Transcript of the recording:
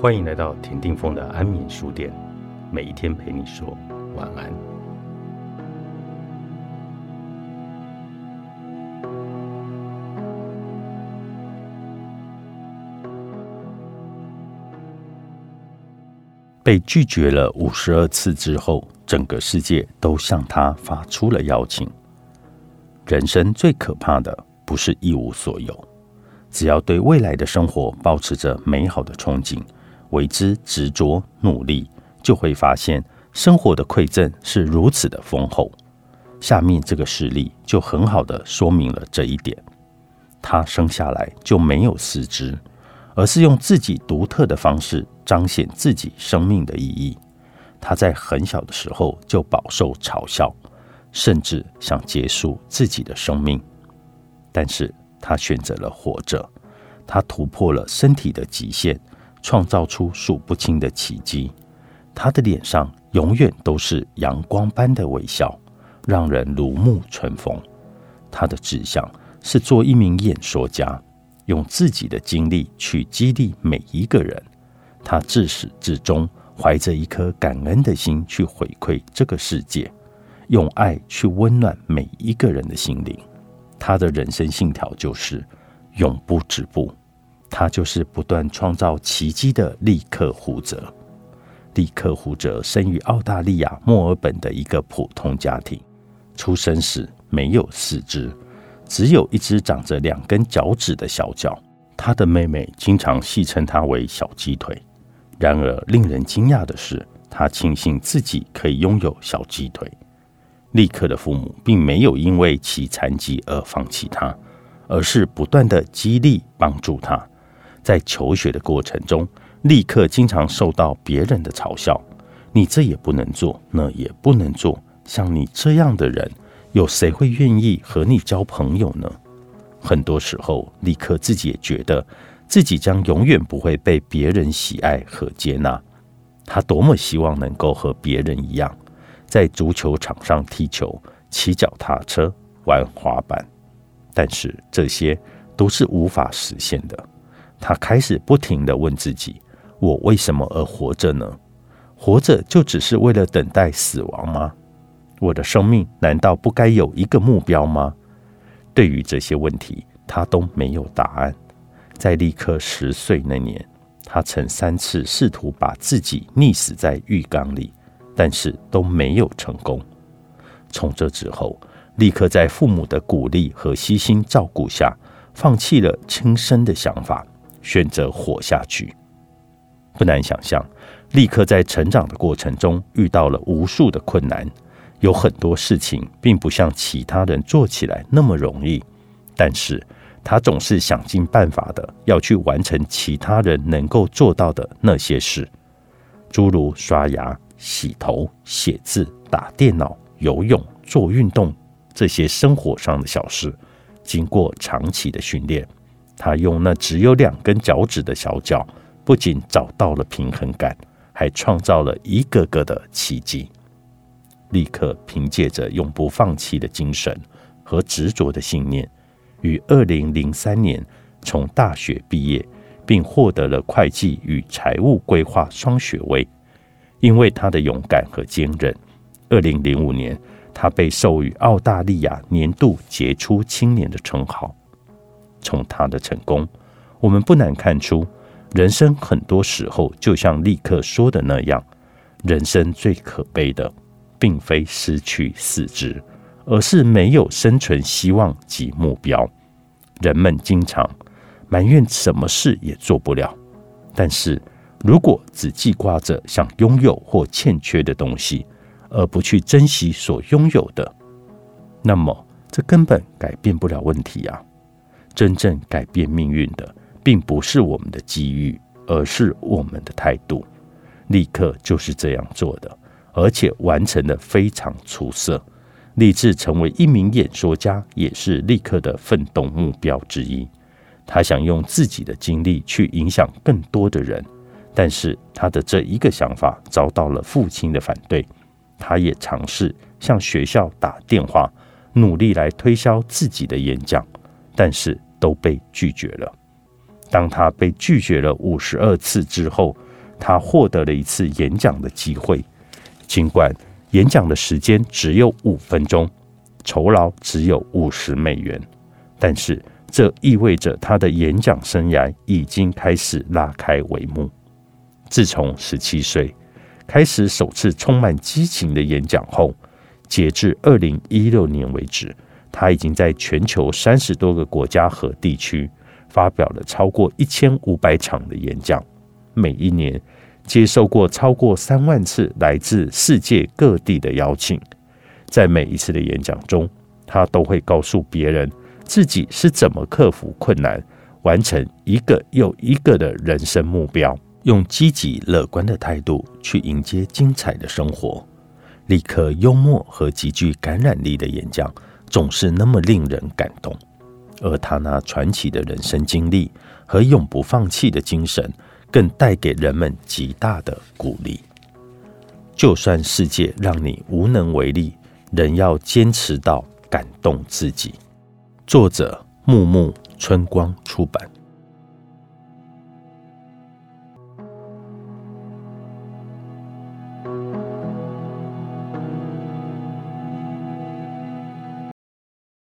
欢迎来到田定峰的安眠书店，每一天陪你说晚安。被拒绝了五十二次之后，整个世界都向他发出了邀请。人生最可怕的不是一无所有，只要对未来的生活保持着美好的憧憬，为之执着努力，就会发现生活的馈赠是如此的丰厚。下面这个事例就很好的说明了这一点。他生下来就没有四肢，而是用自己独特的方式彰显自己生命的意义。他在很小的时候就饱受嘲笑。甚至想结束自己的生命，但是他选择了活着。他突破了身体的极限，创造出数不清的奇迹。他的脸上永远都是阳光般的微笑，让人如沐春风。他的志向是做一名演说家，用自己的经历去激励每一个人。他自始至终怀着一颗感恩的心去回馈这个世界。用爱去温暖每一个人的心灵，他的人生信条就是永不止步。他就是不断创造奇迹的利克胡泽。利克胡泽生于澳大利亚墨尔本的一个普通家庭，出生时没有四肢，只有一只长着两根脚趾的小脚。他的妹妹经常戏称他为“小鸡腿”。然而，令人惊讶的是，他庆幸自己可以拥有小鸡腿。利克的父母并没有因为其残疾而放弃他，而是不断的激励帮助他。在求学的过程中，立刻经常受到别人的嘲笑：“你这也不能做，那也不能做。像你这样的人，有谁会愿意和你交朋友呢？”很多时候，立刻自己也觉得自己将永远不会被别人喜爱和接纳。他多么希望能够和别人一样。在足球场上踢球、骑脚踏车、玩滑板，但是这些都是无法实现的。他开始不停的问自己：“我为什么而活着呢？活着就只是为了等待死亡吗？我的生命难道不该有一个目标吗？”对于这些问题，他都没有答案。在立刻十岁那年，他曾三次试图把自己溺死在浴缸里。但是都没有成功。从这之后，立刻在父母的鼓励和悉心照顾下，放弃了轻生的想法，选择活下去。不难想象，立刻在成长的过程中遇到了无数的困难，有很多事情并不像其他人做起来那么容易。但是他总是想尽办法的要去完成其他人能够做到的那些事，诸如刷牙。洗头、写字、打电脑、游泳、做运动，这些生活上的小事，经过长期的训练，他用那只有两根脚趾的小脚，不仅找到了平衡感，还创造了一个个的奇迹。立刻凭借着永不放弃的精神和执着的信念，于二零零三年从大学毕业，并获得了会计与财务规划双学位。因为他的勇敢和坚韧，二零零五年，他被授予澳大利亚年度杰出青年的称号。从他的成功，我们不难看出，人生很多时候就像立刻说的那样，人生最可悲的，并非失去四肢，而是没有生存希望及目标。人们经常埋怨什么事也做不了，但是。如果只记挂着想拥有或欠缺的东西，而不去珍惜所拥有的，那么这根本改变不了问题啊！真正改变命运的，并不是我们的机遇，而是我们的态度。立刻就是这样做的，而且完成的非常出色。立志成为一名演说家，也是立刻的奋斗目标之一。他想用自己的经历去影响更多的人。但是他的这一个想法遭到了父亲的反对，他也尝试向学校打电话，努力来推销自己的演讲，但是都被拒绝了。当他被拒绝了五十二次之后，他获得了一次演讲的机会。尽管演讲的时间只有五分钟，酬劳只有五十美元，但是这意味着他的演讲生涯已经开始拉开帷幕。自从十七岁开始首次充满激情的演讲后，截至二零一六年为止，他已经在全球三十多个国家和地区发表了超过一千五百场的演讲，每一年接受过超过三万次来自世界各地的邀请。在每一次的演讲中，他都会告诉别人自己是怎么克服困难，完成一个又一个的人生目标。用积极乐观的态度去迎接精彩的生活，立刻幽默和极具感染力的演讲总是那么令人感动。而他那传奇的人生经历和永不放弃的精神，更带给人们极大的鼓励。就算世界让你无能为力，仍要坚持到感动自己。作者：木木春光出版。